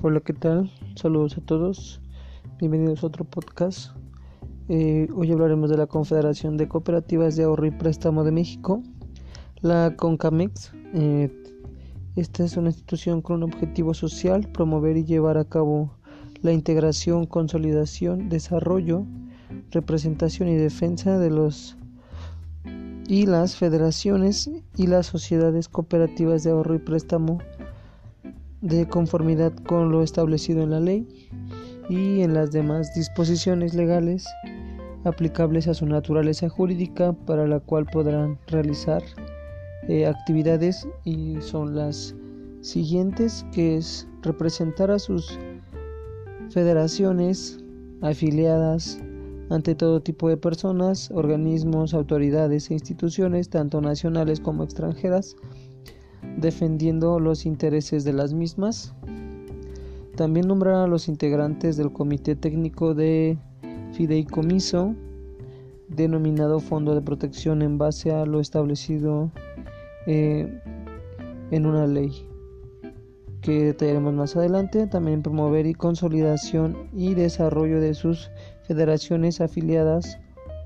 Hola, ¿qué tal? Saludos a todos. Bienvenidos a otro podcast. Eh, hoy hablaremos de la Confederación de Cooperativas de Ahorro y Préstamo de México, la CONCAMEX. Eh, esta es una institución con un objetivo social, promover y llevar a cabo la integración, consolidación, desarrollo, representación y defensa de los y las federaciones y las sociedades cooperativas de ahorro y préstamo de conformidad con lo establecido en la ley y en las demás disposiciones legales aplicables a su naturaleza jurídica para la cual podrán realizar eh, actividades y son las siguientes que es representar a sus federaciones afiliadas ante todo tipo de personas, organismos, autoridades e instituciones, tanto nacionales como extranjeras, defendiendo los intereses de las mismas. También nombrar a los integrantes del Comité Técnico de Fideicomiso, denominado Fondo de Protección en base a lo establecido eh, en una ley que detallaremos más adelante. También promover y consolidación y desarrollo de sus federaciones afiliadas,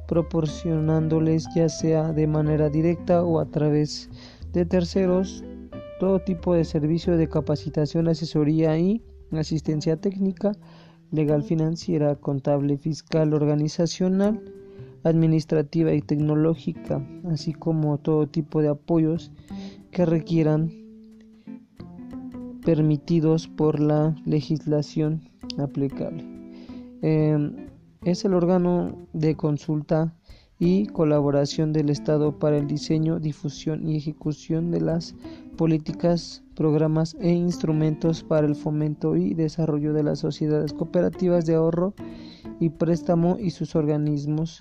proporcionándoles ya sea de manera directa o a través de terceros todo tipo de servicio de capacitación, asesoría y asistencia técnica, legal financiera, contable, fiscal, organizacional, administrativa y tecnológica, así como todo tipo de apoyos que requieran permitidos por la legislación aplicable. Em, es el órgano de consulta y colaboración del Estado para el diseño, difusión y ejecución de las políticas, programas e instrumentos para el fomento y desarrollo de las sociedades cooperativas de ahorro y préstamo y sus organismos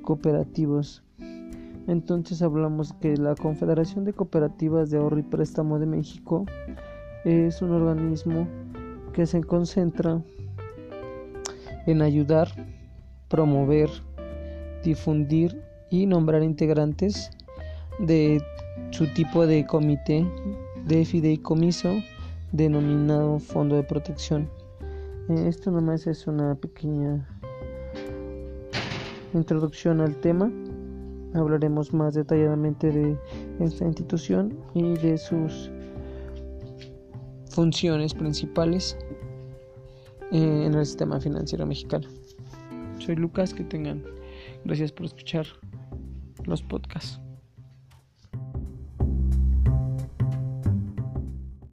cooperativos. Entonces hablamos que la Confederación de Cooperativas de Ahorro y Préstamo de México es un organismo que se concentra en ayudar, promover, difundir y nombrar integrantes de su tipo de comité de fideicomiso denominado Fondo de Protección. Eh, esto nomás es una pequeña introducción al tema. Hablaremos más detalladamente de esta institución y de sus funciones principales eh, en el sistema financiero mexicano. Soy Lucas, que tengan gracias por escuchar los podcasts.